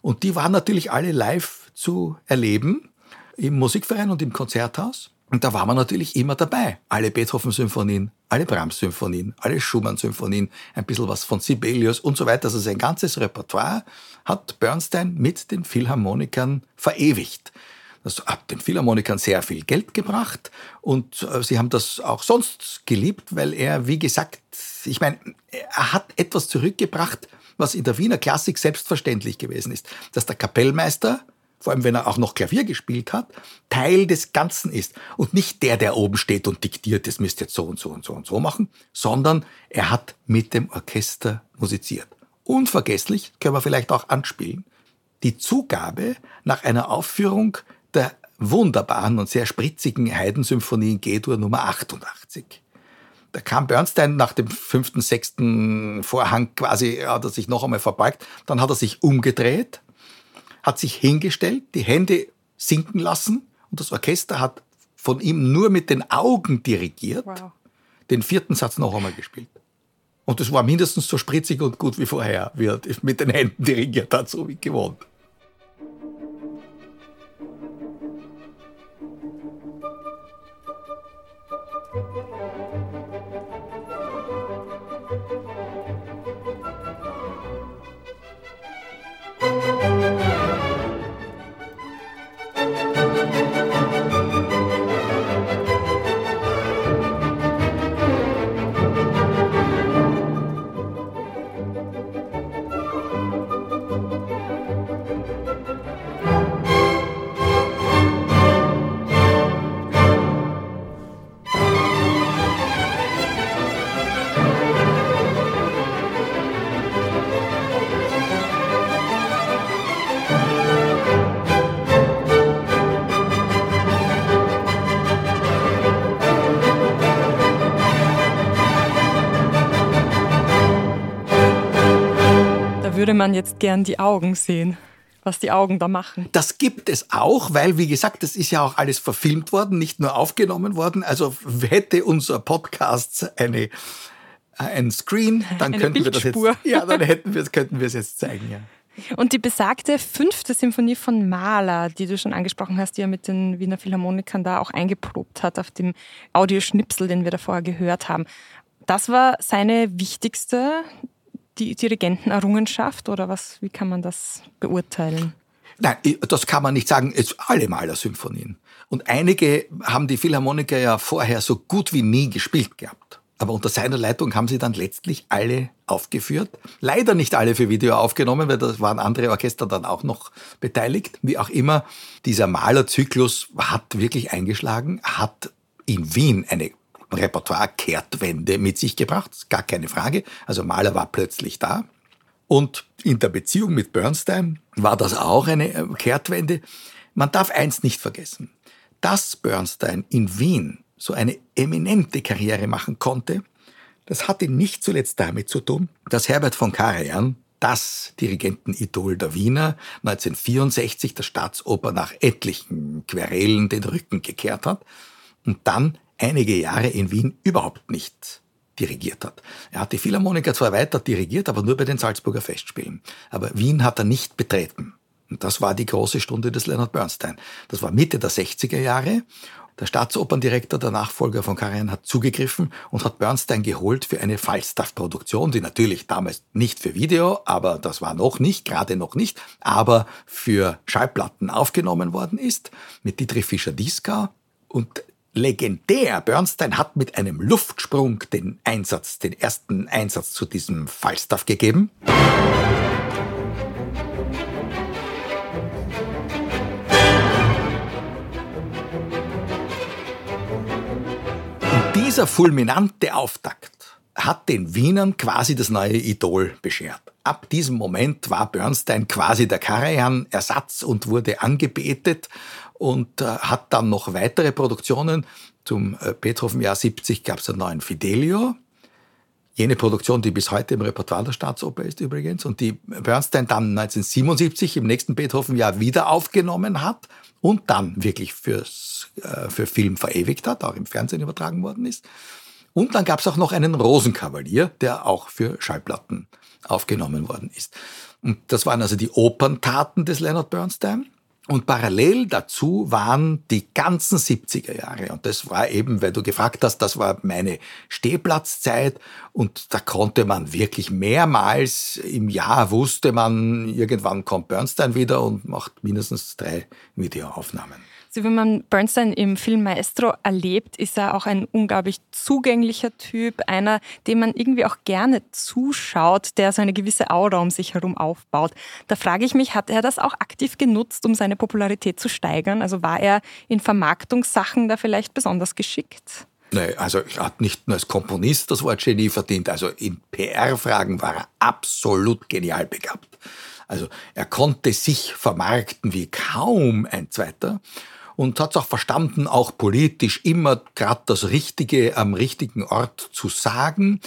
Und die waren natürlich alle live zu erleben im Musikverein und im Konzerthaus. Und da war man natürlich immer dabei. Alle Beethoven-Symphonien, alle Brahms-Symphonien, alle Schumann-Symphonien, ein bisschen was von Sibelius und so weiter. Also sein ganzes Repertoire hat Bernstein mit den Philharmonikern verewigt. Das hat den Philharmonikern sehr viel Geld gebracht und äh, sie haben das auch sonst geliebt, weil er, wie gesagt, ich meine, er hat etwas zurückgebracht, was in der Wiener Klassik selbstverständlich gewesen ist, dass der Kapellmeister vor allem wenn er auch noch Klavier gespielt hat, Teil des Ganzen ist. Und nicht der, der oben steht und diktiert, das müsst ihr jetzt so und so und so und so machen, sondern er hat mit dem Orchester musiziert. Unvergesslich, können wir vielleicht auch anspielen, die Zugabe nach einer Aufführung der wunderbaren und sehr spritzigen Heidensymphonie in G-Dur Nummer 88. Da kam Bernstein nach dem fünften, sechsten Vorhang quasi, hat er sich noch einmal verbeugt, dann hat er sich umgedreht hat sich hingestellt, die Hände sinken lassen und das Orchester hat von ihm nur mit den Augen dirigiert, wow. den vierten Satz noch einmal gespielt. Und es war mindestens so spritzig und gut wie vorher, wie er mit den Händen dirigiert hat, so wie gewohnt. Würde man jetzt gern die Augen sehen was die Augen da machen. Das gibt es auch, weil, wie gesagt, das ist ja auch alles verfilmt worden, nicht nur aufgenommen worden. Also hätte unser Podcast eine, ein Screen, dann eine könnten Bildspur. wir das jetzt, ja, dann hätten wir, könnten wir es jetzt zeigen, ja. Und die besagte fünfte Symphonie von Mahler, die du schon angesprochen hast, die er mit den Wiener Philharmonikern da auch eingeprobt hat auf dem Audioschnipsel, den wir da vorher gehört haben. Das war seine wichtigste die Dirigentenerrungenschaft oder was, wie kann man das beurteilen? Nein, das kann man nicht sagen. Es alle Maler-Symphonien. Und einige haben die Philharmoniker ja vorher so gut wie nie gespielt gehabt. Aber unter seiner Leitung haben sie dann letztlich alle aufgeführt. Leider nicht alle für Video aufgenommen, weil da waren andere Orchester dann auch noch beteiligt. Wie auch immer, dieser Malerzyklus hat wirklich eingeschlagen, hat in Wien eine Repertoire-Kehrtwende mit sich gebracht, gar keine Frage. Also Mahler war plötzlich da. Und in der Beziehung mit Bernstein war das auch eine äh, Kehrtwende. Man darf eins nicht vergessen. Dass Bernstein in Wien so eine eminente Karriere machen konnte, das hatte nicht zuletzt damit zu tun, dass Herbert von Karajan, das Dirigentenidol der Wiener, 1964 der Staatsoper nach etlichen Querelen den Rücken gekehrt hat und dann einige Jahre in Wien überhaupt nicht dirigiert hat. Er hat die Philharmoniker zwar weiter dirigiert, aber nur bei den Salzburger Festspielen. Aber Wien hat er nicht betreten. Und das war die große Stunde des Leonard Bernstein. Das war Mitte der 60er Jahre. Der Staatsoperndirektor, der Nachfolger von Karajan, hat zugegriffen und hat Bernstein geholt für eine Falstaff-Produktion, die natürlich damals nicht für Video, aber das war noch nicht, gerade noch nicht, aber für Schallplatten aufgenommen worden ist, mit Dietrich Fischer-Dieskau. Und legendär. Bernstein hat mit einem Luftsprung den Einsatz, den ersten Einsatz zu diesem Falstaff gegeben. Und dieser fulminante Auftakt hat den Wienern quasi das neue Idol beschert. Ab diesem Moment war Bernstein quasi der Karajan-Ersatz und wurde angebetet und äh, hat dann noch weitere Produktionen. Zum äh, Beethoven-Jahr 70 gab es einen neuen Fidelio. Jene Produktion, die bis heute im Repertoire der Staatsoper ist übrigens und die Bernstein dann 1977 im nächsten Beethoven-Jahr wieder aufgenommen hat und dann wirklich fürs, äh, für Film verewigt hat, auch im Fernsehen übertragen worden ist. Und dann gab es auch noch einen Rosenkavalier, der auch für Schallplatten aufgenommen worden ist. Und das waren also die Operntaten des Leonard Bernstein. Und parallel dazu waren die ganzen 70er Jahre. Und das war eben, weil du gefragt hast, das war meine Stehplatzzeit. Und da konnte man wirklich mehrmals im Jahr wusste man, irgendwann kommt Bernstein wieder und macht mindestens drei Videoaufnahmen. So wie man Bernstein im Film Maestro erlebt, ist er auch ein unglaublich zugänglicher Typ, einer, dem man irgendwie auch gerne zuschaut, der so eine gewisse Aura um sich herum aufbaut. Da frage ich mich, hat er das auch aktiv genutzt, um seine Popularität zu steigern? Also war er in Vermarktungssachen da vielleicht besonders geschickt? Nee, also er hat nicht nur als Komponist das Wort Genie verdient, also in PR-Fragen war er absolut genial begabt. Also er konnte sich vermarkten wie kaum ein zweiter und hat es auch verstanden, auch politisch immer gerade das Richtige am richtigen Ort zu sagen.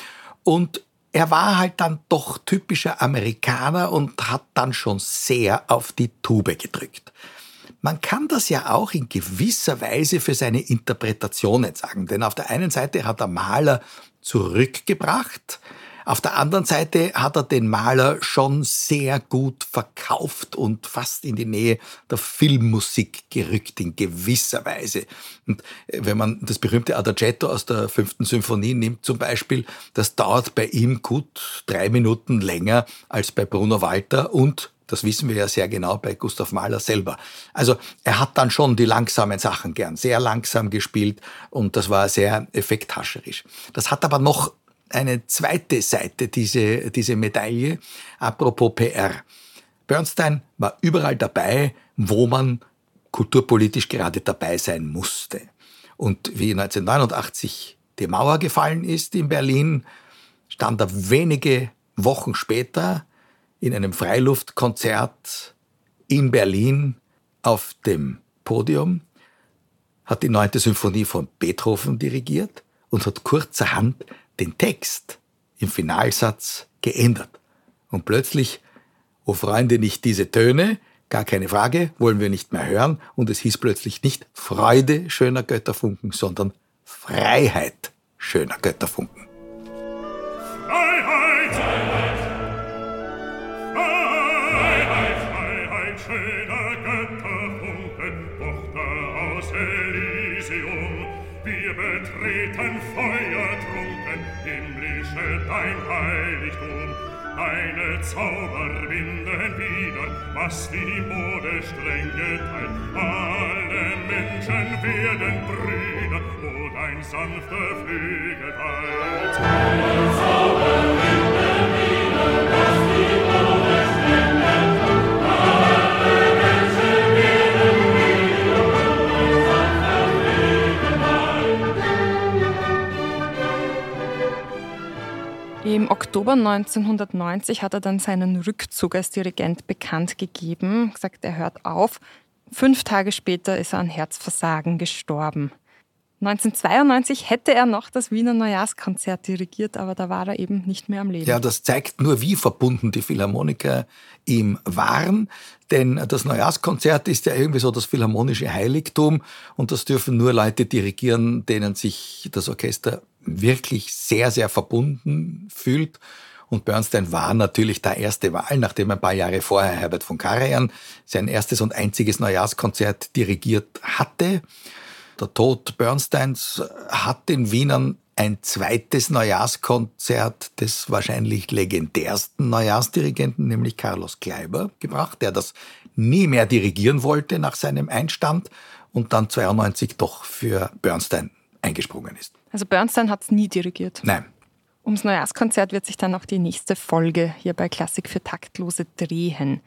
Und er war halt dann doch typischer Amerikaner und hat dann schon sehr auf die Tube gedrückt. Man kann das ja auch in gewisser Weise für seine Interpretationen sagen, denn auf der einen Seite hat er Maler zurückgebracht, auf der anderen Seite hat er den Maler schon sehr gut verkauft und fast in die Nähe der Filmmusik gerückt in gewisser Weise. Und äh, wenn man das berühmte Adagietto aus der fünften Symphonie nimmt zum Beispiel, das dauert bei ihm gut drei Minuten länger als bei Bruno Walter und das wissen wir ja sehr genau bei Gustav Mahler selber. Also er hat dann schon die langsamen Sachen gern, sehr langsam gespielt und das war sehr effekthascherisch. Das hat aber noch eine zweite Seite, diese, diese Medaille, apropos PR. Bernstein war überall dabei, wo man kulturpolitisch gerade dabei sein musste. Und wie 1989 die Mauer gefallen ist in Berlin, stand er wenige Wochen später in einem Freiluftkonzert in Berlin auf dem Podium, hat die neunte Symphonie von Beethoven dirigiert und hat kurzerhand den Text im Finalsatz geändert. Und plötzlich, oh Freunde, nicht diese Töne, gar keine Frage, wollen wir nicht mehr hören. Und es hieß plötzlich nicht Freude schöner Götterfunken, sondern Freiheit schöner Götterfunken. Dein Heiligtum. Deine Zauber winden wieder, was die Mode streng geteilt. Alle Menschen werden Brüder, wo dein sanfter Flügel teilt. Deine Zauber Oktober Oktober 1990 hat er dann seinen Rückzug als Dirigent bekannt gegeben, gesagt, er hört auf. Fünf Tage später ist er an Herzversagen gestorben. 1992 hätte er noch das Wiener Neujahrskonzert dirigiert, aber da war er eben nicht mehr am Leben. Ja, das zeigt nur, wie verbunden die Philharmoniker ihm waren. Denn das Neujahrskonzert ist ja irgendwie so das philharmonische Heiligtum und das dürfen nur Leute dirigieren, denen sich das Orchester wirklich sehr, sehr verbunden fühlt. Und Bernstein war natürlich der erste Wahl, nachdem ein paar Jahre vorher Herbert von Karajan sein erstes und einziges Neujahrskonzert dirigiert hatte. Der Tod Bernsteins hat den Wienern ein zweites Neujahrskonzert des wahrscheinlich legendärsten Neujahrsdirigenten, nämlich Carlos Kleiber, gebracht, der das nie mehr dirigieren wollte nach seinem Einstand und dann 92 doch für Bernstein eingesprungen ist. Also Bernstein hat es nie dirigiert? Nein. Ums Neujahrskonzert wird sich dann auch die nächste Folge hier bei Klassik für Taktlose drehen.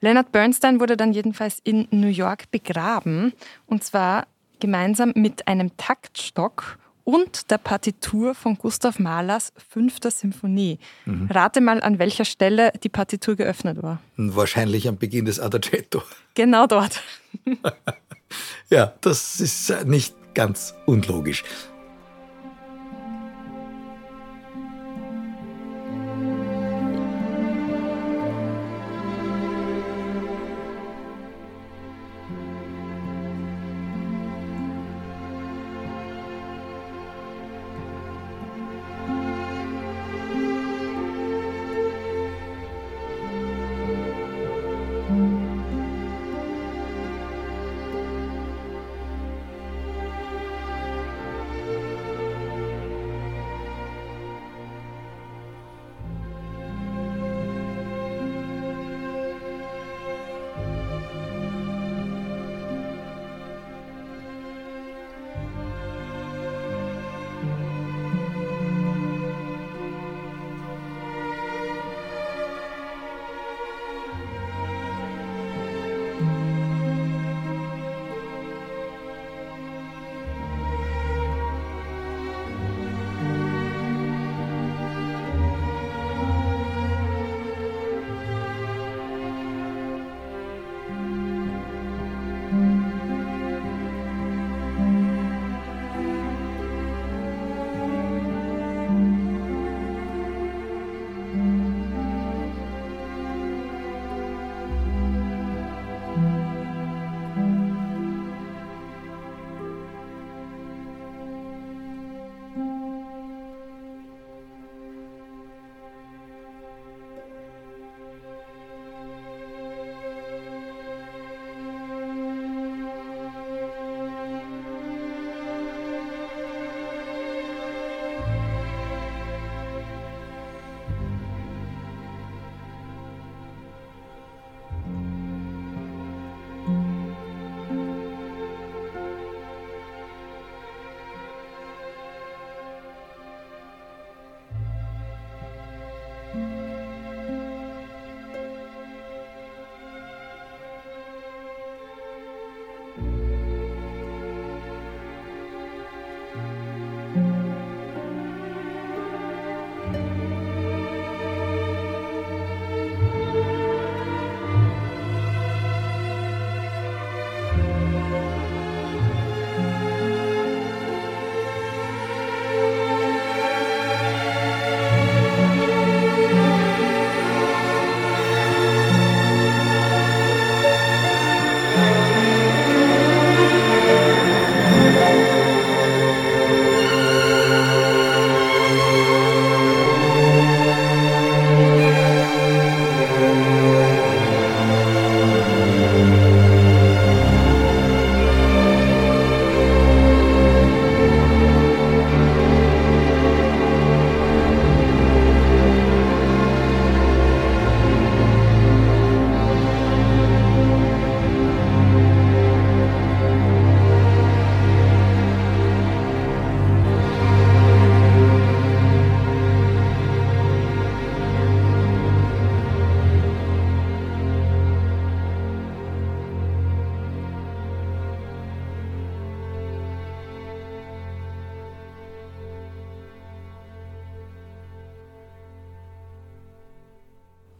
Leonard Bernstein wurde dann jedenfalls in New York begraben und zwar gemeinsam mit einem Taktstock und der Partitur von Gustav Mahlers Fünfter Symphonie. Mhm. Rate mal, an welcher Stelle die Partitur geöffnet war. Wahrscheinlich am Beginn des Adagietto. (laughs) Genau dort. ja, das ist nicht ganz unlogisch.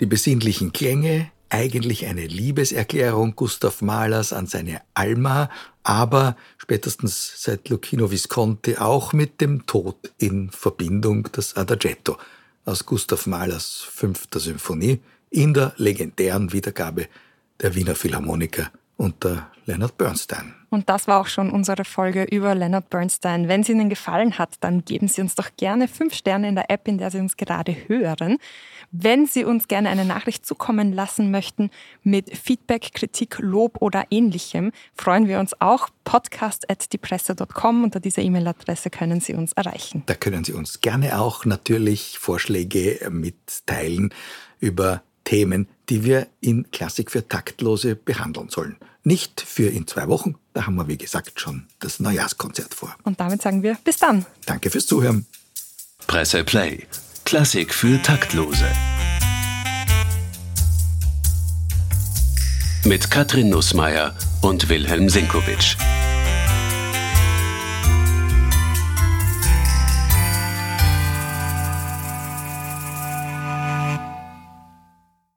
Die besinnlichen Klänge, eigentlich eine Liebeserklärung Gustav Mahlers an seine Alma, aber spätestens seit Lucchino Visconti auch mit dem Tod in Verbindung das Adagetto aus Gustav Mahlers fünfter Symphonie in der legendären Wiedergabe der Wiener Philharmoniker unter Leonard Bernstein. Und das war auch schon unsere Folge über Leonard Bernstein. Wenn es Ihnen gefallen hat, dann geben Sie uns doch gerne fünf Sterne in der App, in der Sie uns gerade hören. Wenn Sie uns gerne eine Nachricht zukommen lassen möchten mit Feedback, Kritik, Lob oder ähnlichem, freuen wir uns auch. podcast.diepresse.com. Unter dieser E-Mail-Adresse können Sie uns erreichen. Da können Sie uns gerne auch natürlich Vorschläge mitteilen über Themen, die wir in Klassik für Taktlose behandeln sollen. Nicht für in zwei Wochen, da haben wir wie gesagt schon das Neujahrskonzert vor. Und damit sagen wir bis dann. Danke fürs Zuhören. Presse Play. Klassik für Taktlose. Mit Katrin Nussmeier und Wilhelm Sinkowitsch.